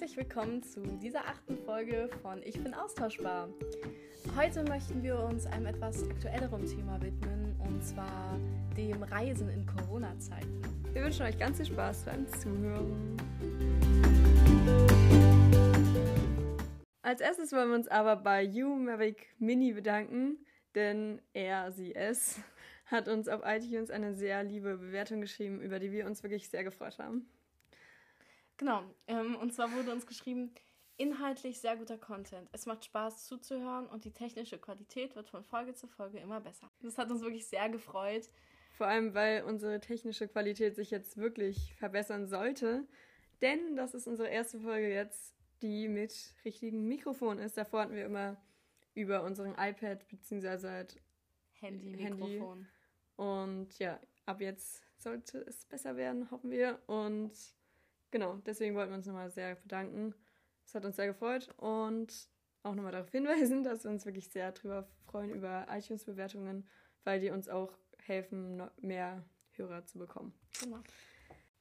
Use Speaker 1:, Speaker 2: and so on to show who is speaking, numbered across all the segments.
Speaker 1: herzlich willkommen zu dieser achten Folge von Ich bin austauschbar. Heute möchten wir uns einem etwas aktuelleren Thema widmen und zwar dem Reisen in Corona-Zeiten.
Speaker 2: Wir wünschen euch ganz viel Spaß beim Zuhören. Als erstes wollen wir uns aber bei You Mavic Mini bedanken, denn er, sie, es hat uns auf iTunes eine sehr liebe Bewertung geschrieben, über die wir uns wirklich sehr gefreut haben.
Speaker 1: Genau, ähm, und zwar wurde uns geschrieben, inhaltlich sehr guter Content. Es macht Spaß zuzuhören und die technische Qualität wird von Folge zu Folge immer besser. Das hat uns wirklich sehr gefreut.
Speaker 2: Vor allem, weil unsere technische Qualität sich jetzt wirklich verbessern sollte. Denn das ist unsere erste Folge jetzt, die mit richtigem Mikrofon ist. Davor hatten wir immer über unseren iPad bzw. halt
Speaker 1: Handy-Mikrofon.
Speaker 2: Handy. Und ja, ab jetzt sollte es besser werden, hoffen wir. Und genau, deswegen wollten wir uns nochmal sehr bedanken. Es hat uns sehr gefreut und auch nochmal darauf hinweisen, dass wir uns wirklich sehr darüber freuen über iTunes-Bewertungen, weil die uns auch helfen, mehr Hörer zu bekommen.
Speaker 1: Genau.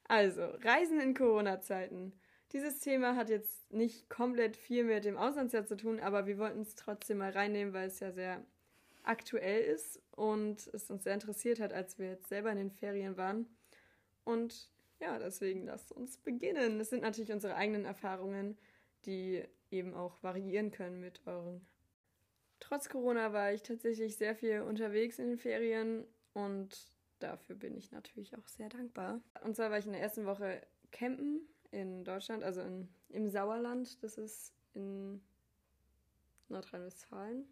Speaker 2: Also, Reisen in Corona-Zeiten. Dieses Thema hat jetzt nicht komplett viel mit dem Auslandsjahr zu tun, aber wir wollten es trotzdem mal reinnehmen, weil es ja sehr aktuell ist und es uns sehr interessiert hat, als wir jetzt selber in den Ferien waren. Und ja, deswegen lasst uns beginnen. Es sind natürlich unsere eigenen Erfahrungen, die eben auch variieren können mit euren. Trotz Corona war ich tatsächlich sehr viel unterwegs in den Ferien und dafür bin ich natürlich auch sehr dankbar. Und zwar war ich in der ersten Woche campen in Deutschland, also in, im Sauerland. Das ist in Nordrhein-Westfalen.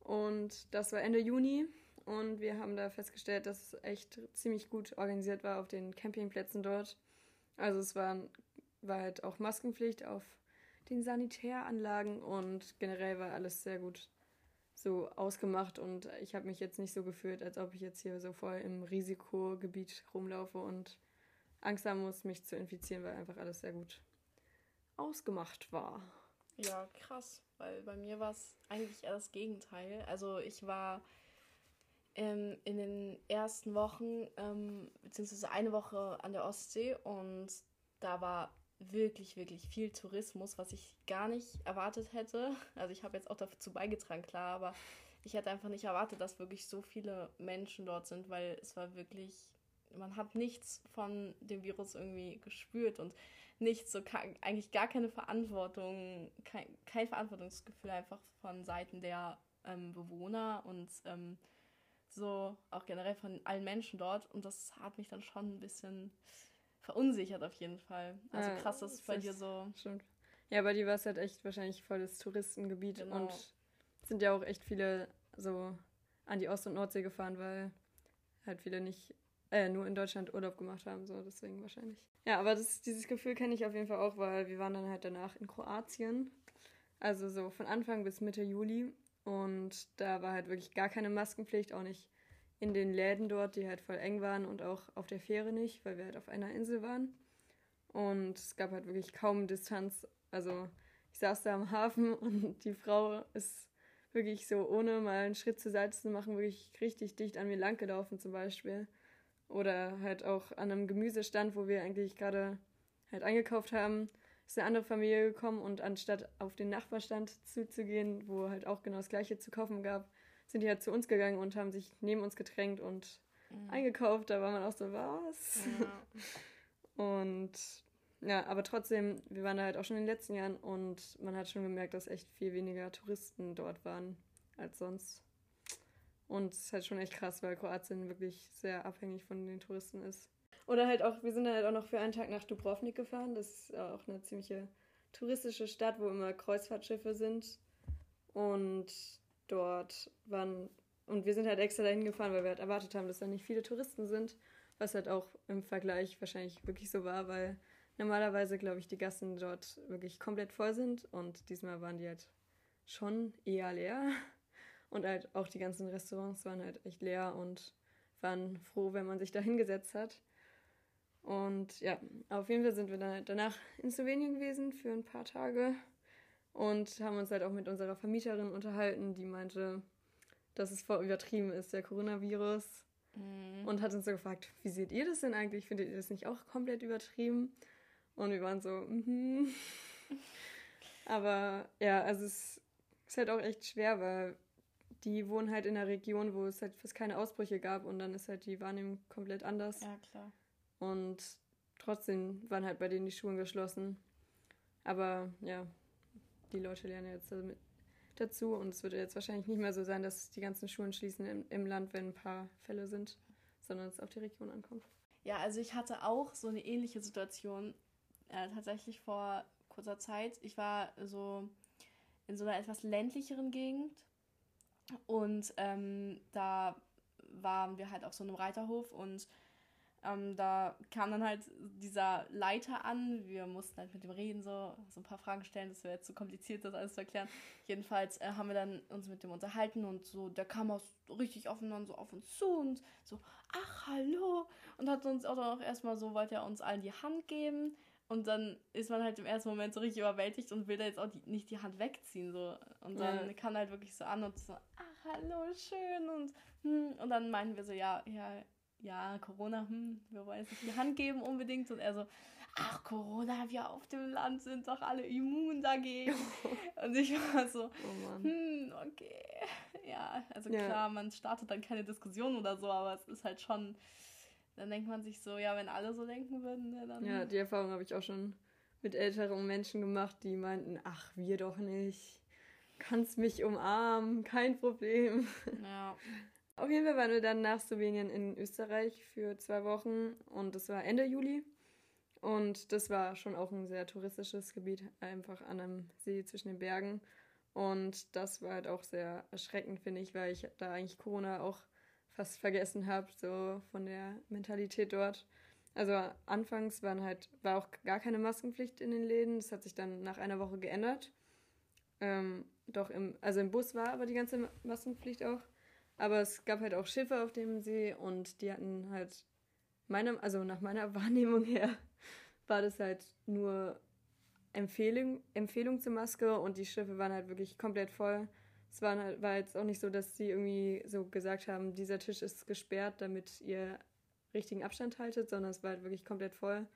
Speaker 2: Und das war Ende Juni. Und wir haben da festgestellt, dass es echt ziemlich gut organisiert war auf den Campingplätzen dort. Also es war, war halt auch Maskenpflicht auf den Sanitäranlagen und generell war alles sehr gut so ausgemacht und ich habe mich jetzt nicht so gefühlt, als ob ich jetzt hier so voll im Risikogebiet rumlaufe und Angst haben muss, mich zu infizieren, weil einfach alles sehr gut ausgemacht war.
Speaker 1: Ja, krass, weil bei mir war es eigentlich eher das Gegenteil. Also ich war ähm, in den ersten Wochen, ähm, beziehungsweise eine Woche an der Ostsee und da war wirklich, wirklich viel Tourismus, was ich gar nicht erwartet hätte. Also ich habe jetzt auch dazu beigetragen, klar, aber ich hätte einfach nicht erwartet, dass wirklich so viele Menschen dort sind, weil es war wirklich, man hat nichts von dem Virus irgendwie gespürt und nichts, so eigentlich gar keine Verantwortung, kein, kein Verantwortungsgefühl einfach von Seiten der ähm, Bewohner und ähm, so auch generell von allen Menschen dort. Und das hat mich dann schon ein bisschen verunsichert auf jeden Fall. Also krass, dass es bei dir so.
Speaker 2: Stimmt. Ja, bei dir war es halt echt wahrscheinlich voll das Touristengebiet genau. und sind ja auch echt viele so an die Ost- und Nordsee gefahren, weil halt viele nicht äh, nur in Deutschland Urlaub gemacht haben, so deswegen wahrscheinlich. Ja, aber das, dieses Gefühl kenne ich auf jeden Fall auch, weil wir waren dann halt danach in Kroatien. Also so von Anfang bis Mitte Juli. Und da war halt wirklich gar keine Maskenpflicht, auch nicht in den Läden dort, die halt voll eng waren und auch auf der Fähre nicht, weil wir halt auf einer Insel waren. Und es gab halt wirklich kaum Distanz. Also ich saß da am Hafen und die Frau ist wirklich so, ohne mal einen Schritt zur Seite zu machen, wirklich richtig dicht an mir lang gelaufen zum Beispiel. Oder halt auch an einem Gemüsestand, wo wir eigentlich gerade halt eingekauft haben, ist eine andere Familie gekommen und anstatt auf den Nachbarstand zuzugehen, wo halt auch genau das gleiche zu kaufen gab, sind die halt zu uns gegangen und haben sich neben uns gedrängt und mhm. eingekauft. Da war man auch so, was? Ja. und ja, aber trotzdem, wir waren da halt auch schon in den letzten Jahren und man hat schon gemerkt, dass echt viel weniger Touristen dort waren als sonst. Und es ist halt schon echt krass, weil Kroatien wirklich sehr abhängig von den Touristen ist. Oder halt auch, wir sind halt auch noch für einen Tag nach Dubrovnik gefahren. Das ist auch eine ziemliche touristische Stadt, wo immer Kreuzfahrtschiffe sind. Und dort waren, und wir sind halt extra dahin gefahren, weil wir halt erwartet haben, dass da nicht viele Touristen sind. Was halt auch im Vergleich wahrscheinlich wirklich so war, weil normalerweise, glaube ich, die Gassen dort wirklich komplett voll sind. Und diesmal waren die halt schon eher leer. Und halt auch die ganzen Restaurants waren halt echt leer und waren froh, wenn man sich da hingesetzt hat. Und ja, auf jeden Fall sind wir dann halt danach in Slowenien gewesen für ein paar Tage und haben uns halt auch mit unserer Vermieterin unterhalten, die meinte, dass es voll übertrieben ist, der Coronavirus. Mhm. Und hat uns so gefragt, wie seht ihr das denn eigentlich? Findet ihr das nicht auch komplett übertrieben? Und wir waren so, mhm. Aber ja, also es ist halt auch echt schwer, weil die wohnen halt in einer Region, wo es halt fast keine Ausbrüche gab und dann ist halt die Wahrnehmung komplett anders.
Speaker 1: Ja, klar.
Speaker 2: Und trotzdem waren halt bei denen die Schulen geschlossen. Aber ja, die Leute lernen jetzt damit dazu und es wird jetzt wahrscheinlich nicht mehr so sein, dass die ganzen Schulen schließen im, im Land, wenn ein paar Fälle sind, sondern es auf die Region ankommt.
Speaker 1: Ja, also ich hatte auch so eine ähnliche Situation äh, tatsächlich vor kurzer Zeit. Ich war so in so einer etwas ländlicheren Gegend und ähm, da waren wir halt auf so einem Reiterhof und ähm, da kam dann halt dieser Leiter an. Wir mussten halt mit ihm reden, so, so ein paar Fragen stellen. Das wäre jetzt zu so kompliziert, das alles zu erklären. Jedenfalls äh, haben wir dann uns mit dem unterhalten und so, der kam auch richtig offen dann so auf uns zu und so, ach, hallo. Und hat uns auch dann auch erstmal so, wollte er uns allen die Hand geben. Und dann ist man halt im ersten Moment so richtig überwältigt und will da jetzt auch die, nicht die Hand wegziehen. So. Und dann ja. kam halt wirklich so an und so, ach, hallo, schön. Und, hm. und dann meinten wir so, ja, ja, ja, Corona, hm, wir wollen jetzt nicht die Hand geben unbedingt. Und er so, ach, Corona, wir auf dem Land sind doch alle immun dagegen. und ich war so, oh hm, okay. Ja, also ja. klar, man startet dann keine Diskussion oder so, aber es ist halt schon dann denkt man sich so, ja, wenn alle so denken würden, ne, dann.
Speaker 2: Ja, die Erfahrung habe ich auch schon mit älteren Menschen gemacht, die meinten, ach, wir doch nicht. Kannst mich umarmen, kein Problem. Ja. Auf jeden Fall waren wir dann nach Slowenien in Österreich für zwei Wochen und das war Ende Juli. Und das war schon auch ein sehr touristisches Gebiet, einfach an einem See zwischen den Bergen. Und das war halt auch sehr erschreckend, finde ich, weil ich da eigentlich Corona auch fast vergessen habe, so von der Mentalität dort. Also anfangs waren halt, war auch gar keine Maskenpflicht in den Läden. Das hat sich dann nach einer Woche geändert. Ähm, doch im, also im Bus war aber die ganze Maskenpflicht auch. Aber es gab halt auch Schiffe auf dem See und die hatten halt meinem, also nach meiner Wahrnehmung her, war das halt nur Empfehlung, Empfehlung zur Maske und die Schiffe waren halt wirklich komplett voll es war, halt, war jetzt auch nicht so, dass sie irgendwie so gesagt haben, dieser Tisch ist gesperrt, damit ihr richtigen Abstand haltet, sondern es war halt wirklich komplett voll.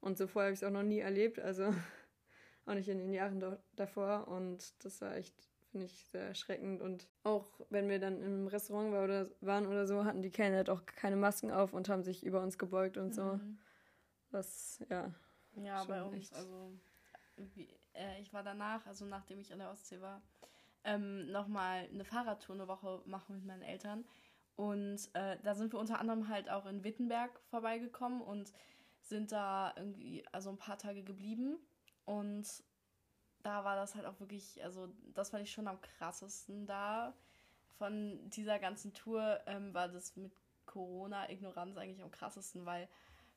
Speaker 2: Und so vorher habe ich es auch noch nie erlebt, also auch nicht in den Jahren davor. Und das war echt, finde ich, sehr erschreckend. Und auch wenn wir dann im Restaurant war oder, waren oder so, hatten die Kellner halt auch keine Masken auf und haben sich über uns gebeugt und so. Mhm. Was, ja.
Speaker 1: Ja, bei uns, echt. also wie, äh, ich war danach, also nachdem ich an der Ostsee war, ähm, nochmal eine Fahrradtour eine Woche machen mit meinen Eltern. Und äh, da sind wir unter anderem halt auch in Wittenberg vorbeigekommen und sind da irgendwie also ein paar Tage geblieben. Und da war das halt auch wirklich, also das fand ich schon am krassesten da. Von dieser ganzen Tour ähm, war das mit Corona-Ignoranz eigentlich am krassesten, weil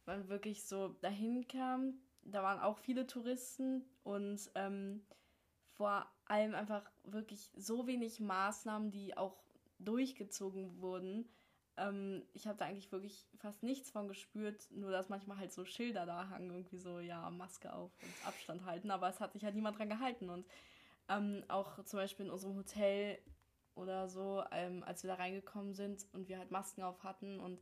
Speaker 1: man wirklich so dahin kam. Da waren auch viele Touristen und ähm, vor allem einfach wirklich so wenig Maßnahmen, die auch durchgezogen wurden. Ähm, ich habe da eigentlich wirklich fast nichts von gespürt, nur dass manchmal halt so Schilder da hangen, irgendwie so, ja, Maske auf und Abstand halten, aber es hat sich halt niemand dran gehalten. Und ähm, auch zum Beispiel in unserem Hotel oder so, ähm, als wir da reingekommen sind und wir halt Masken auf hatten und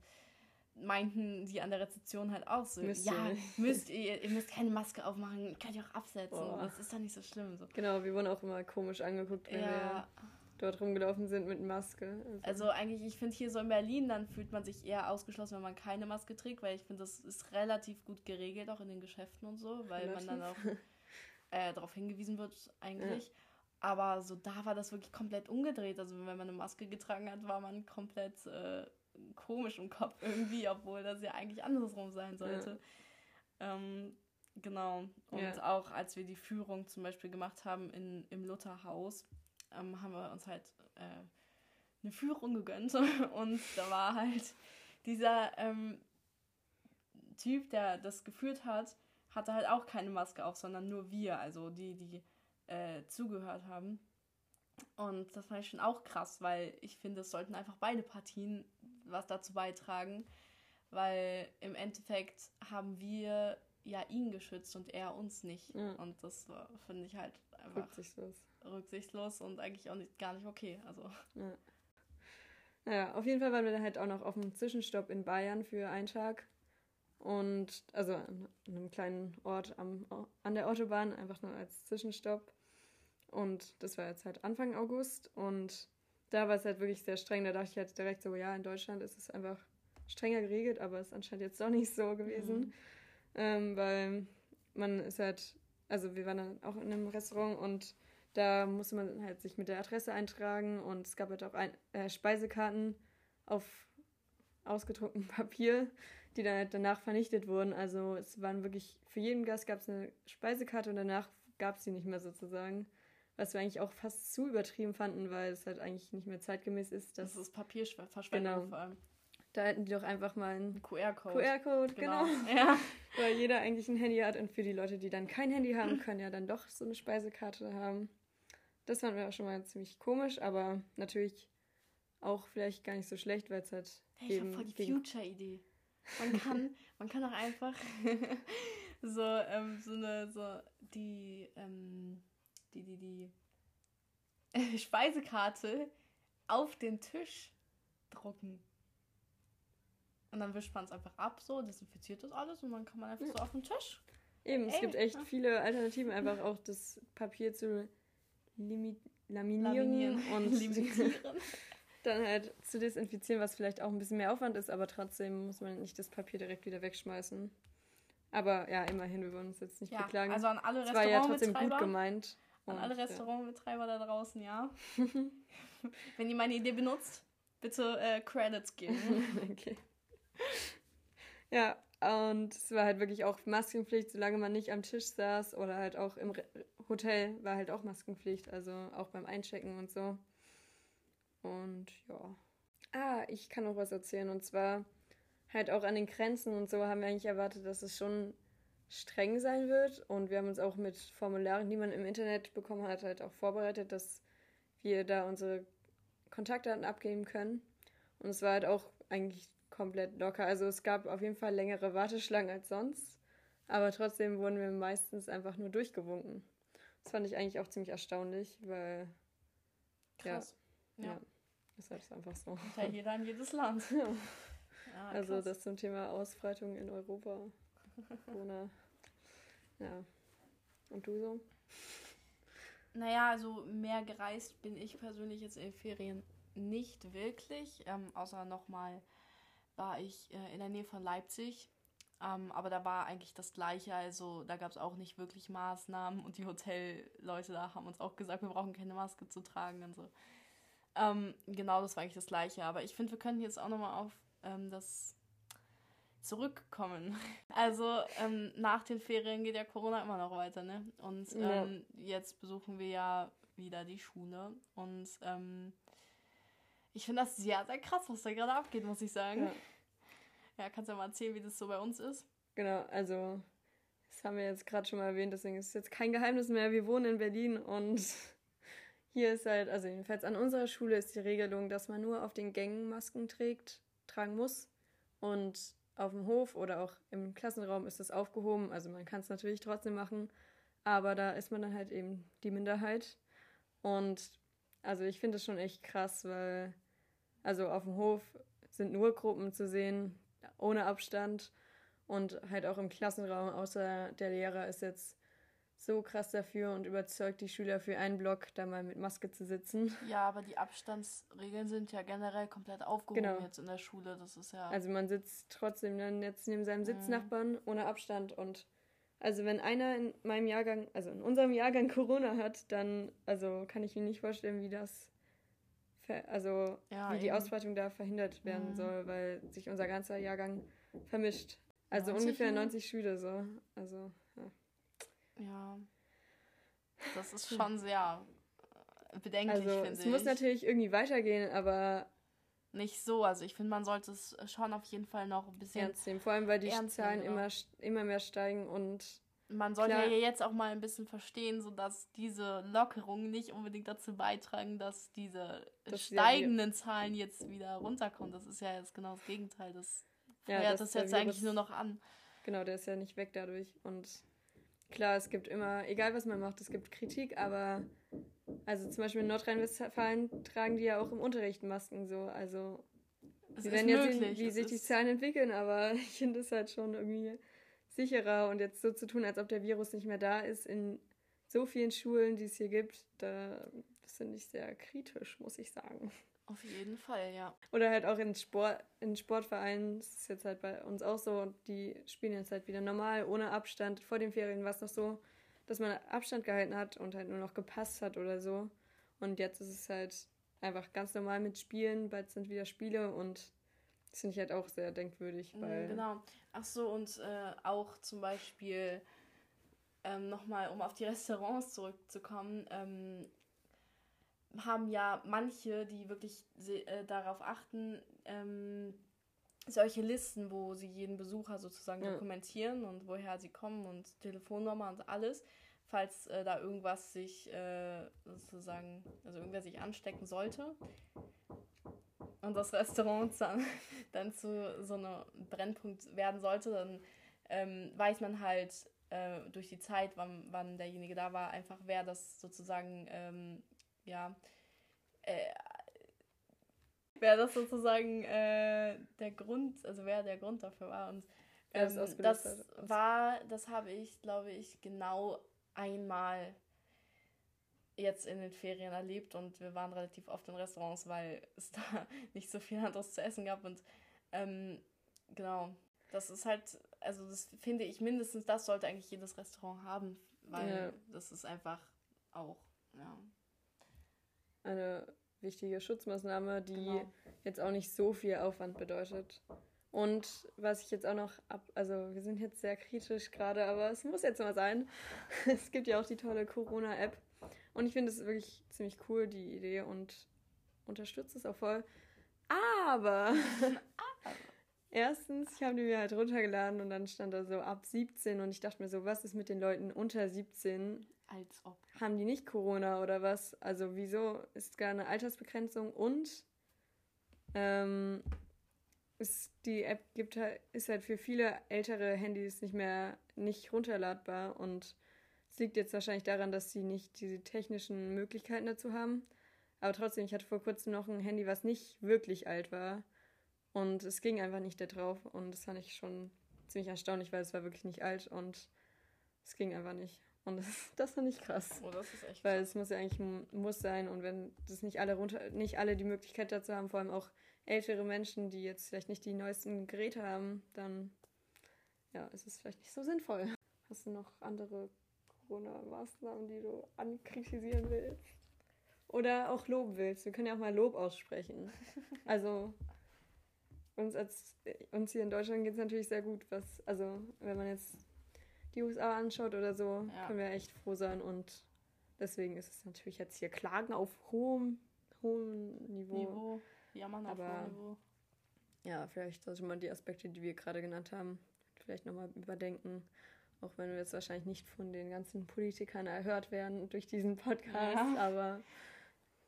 Speaker 1: meinten die an der Rezeption halt auch so, müsst ja, ihr müsst ihr, ihr müsst keine Maske aufmachen, könnt ihr auch absetzen, oh. das ist doch nicht so schlimm. So.
Speaker 2: Genau, wir wurden auch immer komisch angeguckt, wenn ja. wir dort rumgelaufen sind mit Maske.
Speaker 1: Also, also eigentlich, ich finde hier so in Berlin, dann fühlt man sich eher ausgeschlossen, wenn man keine Maske trägt, weil ich finde, das ist relativ gut geregelt, auch in den Geschäften und so, weil relativ. man dann auch äh, darauf hingewiesen wird eigentlich. Ja. Aber so da war das wirklich komplett umgedreht. Also wenn man eine Maske getragen hat, war man komplett äh, komisch im Kopf irgendwie, obwohl das ja eigentlich andersrum sein sollte. Ja. Ähm, genau. Und ja. auch als wir die Führung zum Beispiel gemacht haben in, im Lutherhaus, ähm, haben wir uns halt äh, eine Führung gegönnt. Und da war halt dieser ähm, Typ, der das geführt hat, hatte halt auch keine Maske auf, sondern nur wir, also die, die äh, zugehört haben. Und das fand ich schon auch krass, weil ich finde, es sollten einfach beide Partien was dazu beitragen, weil im Endeffekt haben wir ja ihn geschützt und er uns nicht. Ja. Und das finde ich halt einfach rücksichtslos. Rücksichtslos und eigentlich auch nicht, gar nicht okay. Also.
Speaker 2: Ja. Naja, auf jeden Fall waren wir dann halt auch noch auf einem Zwischenstopp in Bayern für einen Tag. Und also an einem kleinen Ort am, an der Autobahn, einfach nur als Zwischenstopp. Und das war jetzt halt Anfang August. Und da war es halt wirklich sehr streng. Da dachte ich halt direkt so, ja, in Deutschland ist es einfach strenger geregelt, aber es ist anscheinend jetzt doch nicht so gewesen. Mhm. Ähm, weil man ist halt, also wir waren dann auch in einem Restaurant und da musste man halt sich mit der Adresse eintragen und es gab halt auch ein, äh, Speisekarten auf ausgedrucktem Papier, die dann halt danach vernichtet wurden. Also es waren wirklich, für jeden Gast gab es eine Speisekarte und danach gab es sie nicht mehr sozusagen. Was wir eigentlich auch fast zu übertrieben fanden, weil es halt eigentlich nicht mehr zeitgemäß ist.
Speaker 1: Dass, das ist Papierverschwendung genau. vor allem.
Speaker 2: Da hätten die doch einfach mal einen QR-Code. QR-Code, genau. genau. Ja. Weil jeder eigentlich ein Handy hat und für die Leute, die dann kein Handy haben, können ja dann doch so eine Speisekarte haben. Das fanden wir auch schon mal ziemlich komisch, aber natürlich auch vielleicht gar nicht so schlecht, weil es halt. Hey, ich habe voll die
Speaker 1: Future-Idee. Man kann, man kann auch einfach so, ähm, so eine, so die, ähm, die, die, die Speisekarte auf den Tisch drucken. Und dann wischt man es einfach ab, so, desinfiziert das alles und dann kann man einfach ja. so auf den Tisch.
Speaker 2: Eben, Ey, es gibt echt ja. viele Alternativen, einfach auch das Papier zu limit laminieren, laminieren und limitieren. dann halt zu desinfizieren, was vielleicht auch ein bisschen mehr Aufwand ist, aber trotzdem muss man nicht das Papier direkt wieder wegschmeißen. Aber ja, immerhin, wir wollen uns jetzt nicht ja, beklagen. Also an alle Restaurantbetreiber.
Speaker 1: war ja trotzdem gut gemeint. An alle Restaurantbetreiber ja. da draußen, ja. Wenn ihr meine Idee benutzt, bitte äh, Credits geben. okay.
Speaker 2: Ja, und es war halt wirklich auch Maskenpflicht, solange man nicht am Tisch saß oder halt auch im Hotel war halt auch Maskenpflicht, also auch beim Einchecken und so. Und ja. Ah, ich kann noch was erzählen. Und zwar halt auch an den Grenzen und so haben wir eigentlich erwartet, dass es schon streng sein wird. Und wir haben uns auch mit Formularen, die man im Internet bekommen hat, halt auch vorbereitet, dass wir da unsere Kontaktdaten abgeben können. Und es war halt auch eigentlich komplett locker. Also es gab auf jeden Fall längere Warteschlangen als sonst. Aber trotzdem wurden wir meistens einfach nur durchgewunken. Das fand ich eigentlich auch ziemlich erstaunlich, weil. Krass. Ja. ja. Ist halt einfach so.
Speaker 1: Ja, jeder in jedes Land.
Speaker 2: Ja. ja also das zum Thema Ausbreitung in Europa. Corona. ja. Und du so?
Speaker 1: Naja, also mehr gereist bin ich persönlich jetzt in den Ferien nicht wirklich. Ähm, außer nochmal war ich äh, in der Nähe von Leipzig. Ähm, aber da war eigentlich das Gleiche. Also da gab es auch nicht wirklich Maßnahmen. Und die Hotelleute da haben uns auch gesagt, wir brauchen keine Maske zu tragen und so. Ähm, genau, das war eigentlich das Gleiche. Aber ich finde, wir können jetzt auch nochmal auf ähm, das zurückkommen. Also ähm, nach den Ferien geht ja Corona immer noch weiter, ne? Und ja. Ähm, jetzt besuchen wir ja wieder die Schule. Und ähm, ich finde das sehr, sehr krass, was da gerade abgeht, muss ich sagen. Ja. ja, kannst du ja mal erzählen, wie das so bei uns ist?
Speaker 2: Genau, also das haben wir jetzt gerade schon mal erwähnt, deswegen ist es jetzt kein Geheimnis mehr. Wir wohnen in Berlin und hier ist halt, also jedenfalls an unserer Schule ist die Regelung, dass man nur auf den Gängen Masken trägt, tragen muss. Und auf dem Hof oder auch im Klassenraum ist das aufgehoben. Also man kann es natürlich trotzdem machen, aber da ist man dann halt eben die Minderheit. Und also ich finde es schon echt krass, weil also auf dem Hof sind nur Gruppen zu sehen, ohne Abstand. Und halt auch im Klassenraum, außer der Lehrer ist jetzt so krass dafür und überzeugt die Schüler für einen Block, da mal mit Maske zu sitzen.
Speaker 1: Ja, aber die Abstandsregeln sind ja generell komplett aufgehoben genau. jetzt in der Schule. Das ist ja.
Speaker 2: Also man sitzt trotzdem dann jetzt neben seinem Sitznachbarn mhm. ohne Abstand und also wenn einer in meinem Jahrgang, also in unserem Jahrgang Corona hat, dann also kann ich mir nicht vorstellen, wie das also ja, wie die Ausbreitung da verhindert werden mhm. soll, weil sich unser ganzer Jahrgang vermischt. Also ungefähr 90 Schüler so. Also
Speaker 1: ja. Das ist schon sehr bedenklich,
Speaker 2: also, finde ich. Es muss natürlich irgendwie weitergehen, aber.
Speaker 1: Nicht so. Also ich finde, man sollte es schon auf jeden Fall noch ein bisschen. Ernst
Speaker 2: nehmen. Vor allem, weil die Zahlen immer, immer mehr steigen und.
Speaker 1: Man sollte ja jetzt auch mal ein bisschen verstehen, sodass diese Lockerungen nicht unbedingt dazu beitragen, dass diese das steigenden Zahlen jetzt wieder runterkommen. Das ist ja jetzt genau das Gegenteil. Das ja, feuert das, das jetzt
Speaker 2: eigentlich nur noch an. Genau, der ist ja nicht weg dadurch. Und klar, es gibt immer, egal was man macht, es gibt Kritik, aber also zum Beispiel in Nordrhein-Westfalen tragen die ja auch im Unterricht Masken so. Also Wir werden jetzt sehen, wie sich die Zahlen entwickeln, aber ich finde es halt schon irgendwie sicherer und jetzt so zu tun, als ob der Virus nicht mehr da ist in so vielen Schulen, die es hier gibt, da finde ich sehr kritisch, muss ich sagen.
Speaker 1: Auf jeden Fall, ja.
Speaker 2: Oder halt auch in Sport, in Sportvereinen, das ist jetzt halt bei uns auch so, die spielen jetzt halt wieder normal, ohne Abstand. Vor den Ferien war es noch so, dass man Abstand gehalten hat und halt nur noch gepasst hat oder so. Und jetzt ist es halt einfach ganz normal mit Spielen, bald sind wieder Spiele und das finde ich halt auch sehr denkwürdig.
Speaker 1: Mhm, weil genau. Ach so, und äh, auch zum Beispiel ähm, nochmal, um auf die Restaurants zurückzukommen, ähm, haben ja manche, die wirklich äh, darauf achten, ähm, solche Listen, wo sie jeden Besucher sozusagen ja. dokumentieren und woher sie kommen und Telefonnummer und alles, falls äh, da irgendwas sich äh, sozusagen, also irgendwer sich anstecken sollte. Und das Restaurant dann, dann zu so einem Brennpunkt werden sollte, dann ähm, weiß man halt äh, durch die Zeit, wann, wann derjenige da war, einfach wer das sozusagen ähm, ja, äh, wer das sozusagen äh, der Grund, also wer der Grund dafür war. Und ähm, das, das war, das habe ich, glaube ich, genau einmal jetzt in den Ferien erlebt und wir waren relativ oft in Restaurants, weil es da nicht so viel anderes zu essen gab und ähm, genau, das ist halt, also das finde ich mindestens, das sollte eigentlich jedes Restaurant haben, weil ja. das ist einfach auch, ja
Speaker 2: eine wichtige Schutzmaßnahme, die genau. jetzt auch nicht so viel Aufwand bedeutet. Und was ich jetzt auch noch ab, also wir sind jetzt sehr kritisch gerade, aber es muss jetzt mal sein. Es gibt ja auch die tolle Corona-App. Und ich finde es wirklich ziemlich cool, die Idee, und unterstütze es auch voll. Aber erstens, ich habe die mir halt runtergeladen und dann stand da so ab 17 und ich dachte mir so, was ist mit den Leuten unter 17? Als ob. Haben die nicht Corona oder was? Also wieso ist gar eine Altersbegrenzung und ähm, ist, die App gibt halt, ist halt für viele ältere Handys nicht mehr nicht runterladbar und es liegt jetzt wahrscheinlich daran, dass sie nicht diese technischen Möglichkeiten dazu haben. Aber trotzdem, ich hatte vor kurzem noch ein Handy, was nicht wirklich alt war. Und es ging einfach nicht da drauf. Und das fand ich schon ziemlich erstaunlich, weil es war wirklich nicht alt und es ging einfach nicht. Und das, das fand ich krass. Oh, das ist echt Weil krass. es muss ja eigentlich ein Muss sein und wenn das nicht alle runter, nicht alle die Möglichkeit dazu haben, vor allem auch ältere Menschen, die jetzt vielleicht nicht die neuesten Geräte haben, dann ja, ist es vielleicht nicht so sinnvoll. Hast du noch andere Corona-Maßnahmen, die du ankritisieren willst? Oder auch loben willst? Wir können ja auch mal Lob aussprechen. Also uns als uns hier in Deutschland geht es natürlich sehr gut, was, also wenn man jetzt die USA anschaut oder so, ja. können wir echt froh sein. Und deswegen ist es natürlich jetzt hier Klagen auf hohem, hohem Niveau. Niveau. Jammern auf hohem Niveau. Ja, vielleicht sollte man die Aspekte, die wir gerade genannt haben, vielleicht nochmal überdenken. Auch wenn wir jetzt wahrscheinlich nicht von den ganzen Politikern erhört werden durch diesen Podcast, ja. aber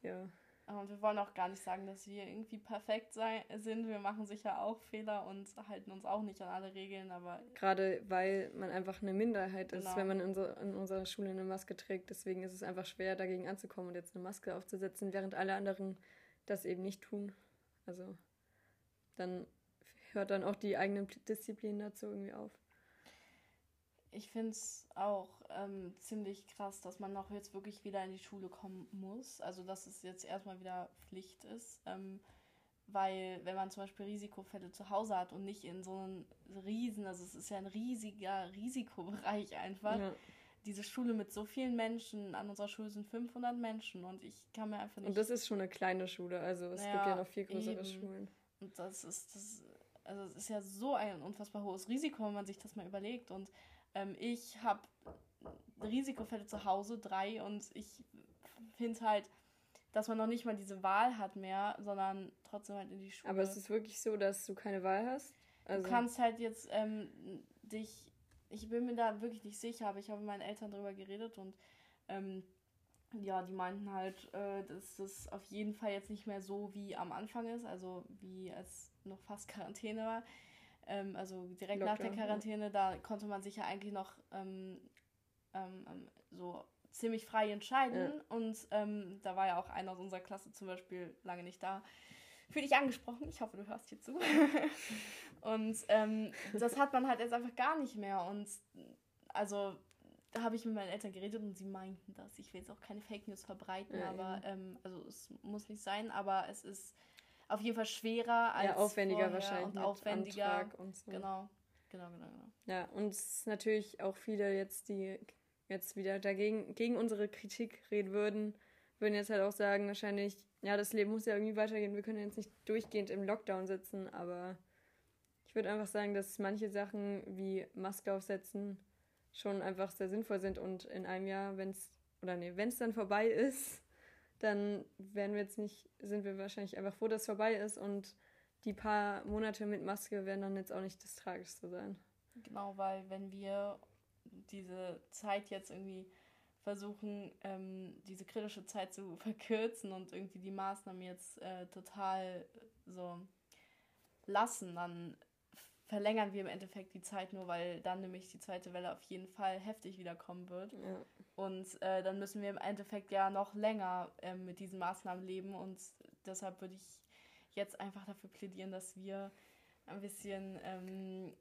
Speaker 2: ja.
Speaker 1: Und wir wollen auch gar nicht sagen, dass wir irgendwie perfekt sein, sind. Wir machen sicher auch Fehler und halten uns auch nicht an alle Regeln, aber.
Speaker 2: Gerade weil man einfach eine Minderheit genau. ist, wenn man in, so, in unserer Schule eine Maske trägt. Deswegen ist es einfach schwer, dagegen anzukommen und jetzt eine Maske aufzusetzen, während alle anderen das eben nicht tun. Also dann hört dann auch die eigene Disziplin dazu irgendwie auf
Speaker 1: ich finde es auch ähm, ziemlich krass, dass man noch jetzt wirklich wieder in die Schule kommen muss. Also, dass es jetzt erstmal wieder Pflicht ist. Ähm, weil, wenn man zum Beispiel Risikofälle zu Hause hat und nicht in so einem riesen, also es ist ja ein riesiger Risikobereich einfach. Ja. Diese Schule mit so vielen Menschen, an unserer Schule sind 500 Menschen und ich kann mir einfach
Speaker 2: nicht. Und das ist schon eine kleine Schule, also es naja, gibt ja noch viel größere
Speaker 1: eben. Schulen. Und das ist, das, also es ist ja so ein unfassbar hohes Risiko, wenn man sich das mal überlegt. Und ähm, ich habe Risikofälle zu Hause, drei, und ich finde halt, dass man noch nicht mal diese Wahl hat mehr, sondern trotzdem halt in die
Speaker 2: Schule. Aber es ist wirklich so, dass du keine Wahl hast?
Speaker 1: Also du kannst halt jetzt ähm, dich, ich bin mir da wirklich nicht sicher, aber ich habe mit meinen Eltern darüber geredet und ähm, ja, die meinten halt, äh, dass das auf jeden Fall jetzt nicht mehr so wie am Anfang ist, also wie als noch fast Quarantäne war ähm, also direkt Lockdown, nach der Quarantäne, ja. da konnte man sich ja eigentlich noch ähm, ähm, ähm so ziemlich frei entscheiden. Ja. Und ähm, da war ja auch einer aus unserer Klasse zum Beispiel lange nicht da. fühl dich angesprochen. Ich hoffe, du hörst hier zu. und das hat man halt jetzt einfach gar nicht mehr. Und also da habe ich mit meinen Eltern geredet und sie meinten das. Ich will jetzt auch keine Fake News verbreiten, ja, aber ähm, also es muss nicht sein, aber es ist auf jeden Fall schwerer als ja, aufwendiger wahrscheinlich und
Speaker 2: aufwendiger und so. Genau. Genau, genau, genau. Ja, und es ist natürlich auch viele jetzt, die jetzt wieder dagegen gegen unsere Kritik reden würden, würden jetzt halt auch sagen, wahrscheinlich, ja, das Leben muss ja irgendwie weitergehen. Wir können jetzt nicht durchgehend im Lockdown sitzen, aber ich würde einfach sagen, dass manche Sachen wie Maske aufsetzen schon einfach sehr sinnvoll sind und in einem Jahr, wenn es oder nee, wenn es dann vorbei ist, dann werden wir jetzt nicht, sind wir wahrscheinlich einfach froh, dass es vorbei ist und die paar Monate mit Maske werden dann jetzt auch nicht das Tragischste sein.
Speaker 1: Genau, weil wenn wir diese Zeit jetzt irgendwie versuchen, ähm, diese kritische Zeit zu verkürzen und irgendwie die Maßnahmen jetzt äh, total so lassen, dann verlängern wir im Endeffekt die Zeit nur, weil dann nämlich die zweite Welle auf jeden Fall heftig wiederkommen wird. Ja. Und äh, dann müssen wir im Endeffekt ja noch länger äh, mit diesen Maßnahmen leben und deshalb würde ich jetzt einfach dafür plädieren, dass wir ein bisschen ähm,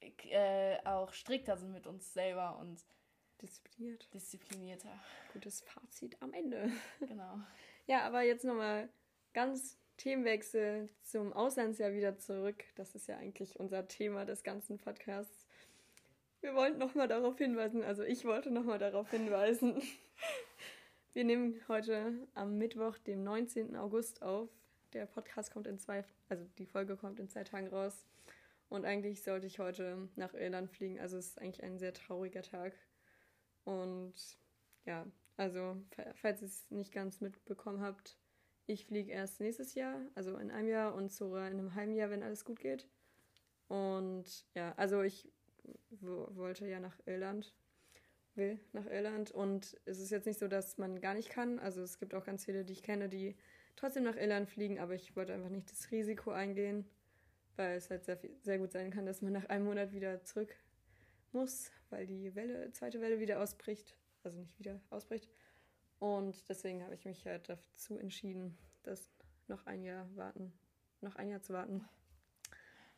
Speaker 1: äh, auch strikter sind mit uns selber und
Speaker 2: diszipliniert.
Speaker 1: Disziplinierter.
Speaker 2: Gutes Fazit am Ende. Genau. ja, aber jetzt nochmal ganz Themenwechsel zum Auslandsjahr wieder zurück. Das ist ja eigentlich unser Thema des ganzen Podcasts. Wir wollten nochmal darauf hinweisen, also ich wollte nochmal darauf hinweisen. Wir nehmen heute am Mittwoch, dem 19. August auf. Der Podcast kommt in zwei, also die Folge kommt in zwei Tagen raus. Und eigentlich sollte ich heute nach Irland fliegen. Also es ist eigentlich ein sehr trauriger Tag. Und ja, also falls ihr es nicht ganz mitbekommen habt, ich fliege erst nächstes Jahr, also in einem Jahr und Zora in einem halben Jahr, wenn alles gut geht. Und ja, also ich wollte ja nach Irland, will nach Irland und es ist jetzt nicht so, dass man gar nicht kann. Also es gibt auch ganz viele, die ich kenne, die trotzdem nach Irland fliegen, aber ich wollte einfach nicht das Risiko eingehen, weil es halt sehr, sehr gut sein kann, dass man nach einem Monat wieder zurück muss, weil die Welle, zweite Welle wieder ausbricht. Also nicht wieder ausbricht. Und deswegen habe ich mich halt dazu entschieden, das noch ein Jahr warten, noch ein Jahr zu warten.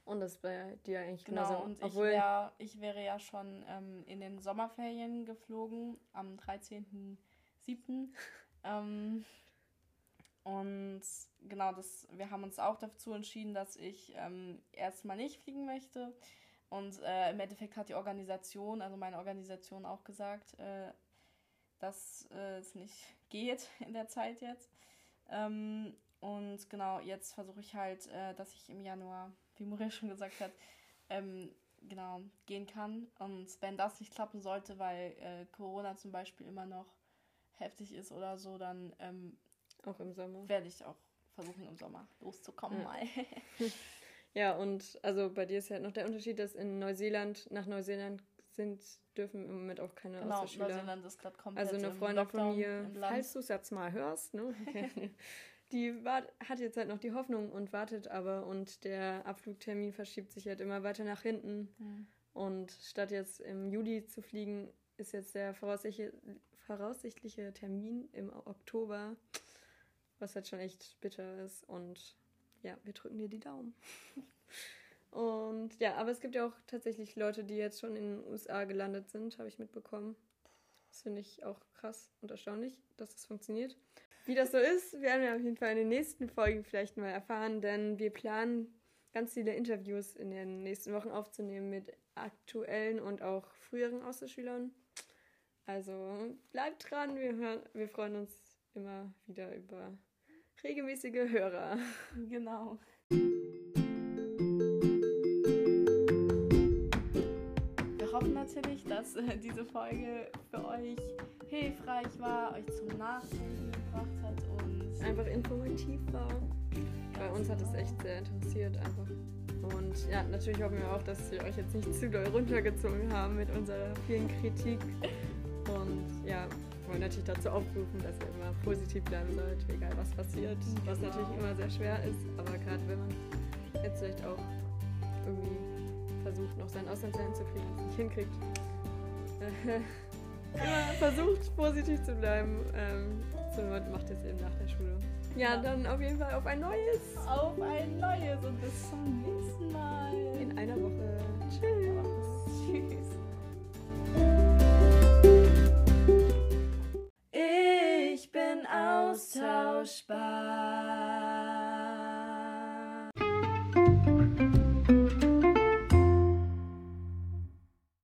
Speaker 2: Und das bei dir eigentlich genau. Genauso.
Speaker 1: Und ich, wär, ich wäre ja schon ähm, in den Sommerferien geflogen am 13.07. ähm, und genau, das, wir haben uns auch dazu entschieden, dass ich ähm, erstmal nicht fliegen möchte. Und äh, im Endeffekt hat die Organisation, also meine Organisation auch gesagt, äh, dass äh, es nicht geht in der Zeit jetzt. Ähm, und genau, jetzt versuche ich halt, äh, dass ich im Januar, wie Muriel schon gesagt hat, ähm, genau, gehen kann. Und wenn das nicht klappen sollte, weil äh, Corona zum Beispiel immer noch heftig ist oder so, dann ähm,
Speaker 2: auch im Sommer
Speaker 1: werde ich auch versuchen, im Sommer loszukommen
Speaker 2: ja.
Speaker 1: mal.
Speaker 2: ja, und also bei dir ist ja halt noch der Unterschied, dass in Neuseeland, nach Neuseeland sind, dürfen im Moment auch keine genau, Austauschschüler. Neuseeland ist gerade komplett Also eine Freundin von mir, falls du es jetzt mal hörst, ne? Die war, hat jetzt halt noch die Hoffnung und wartet aber und der Abflugtermin verschiebt sich halt immer weiter nach hinten. Mhm. Und statt jetzt im Juli zu fliegen, ist jetzt der voraussichtliche, voraussichtliche Termin im Oktober, was halt schon echt bitter ist. Und ja, wir drücken dir die Daumen. Und ja, aber es gibt ja auch tatsächlich Leute, die jetzt schon in den USA gelandet sind, habe ich mitbekommen. Das finde ich auch krass und erstaunlich, dass das funktioniert. Wie das so ist, werden wir auf jeden Fall in den nächsten Folgen vielleicht mal erfahren, denn wir planen ganz viele Interviews in den nächsten Wochen aufzunehmen mit aktuellen und auch früheren Austauschschülern. Also bleibt dran, wir, hören, wir freuen uns immer wieder über regelmäßige Hörer.
Speaker 1: Genau. Hoffen natürlich, dass äh, diese Folge für euch hilfreich war, euch zum Nachdenken gebracht hat und
Speaker 2: einfach informativ war. Bei uns hat es echt sehr interessiert einfach. Und ja, natürlich hoffen wir auch, dass wir euch jetzt nicht zu doll runtergezogen haben mit unserer vielen Kritik. Und ja, wollen natürlich dazu aufrufen, dass ihr immer positiv bleiben sollt, egal was passiert. Was genau. natürlich immer sehr schwer ist, aber gerade wenn man jetzt vielleicht auch irgendwie versucht, noch sein Auslandsjahr zu kriegen und es nicht hinkriegt. Immer äh, versucht, positiv zu bleiben. Ähm, so macht es eben nach der Schule. Ja, dann auf jeden Fall auf ein neues.
Speaker 1: Auf ein neues und bis zum nächsten Mal.
Speaker 2: In einer Woche. Tschüss. Tschüss.
Speaker 1: Ich bin austauschbar.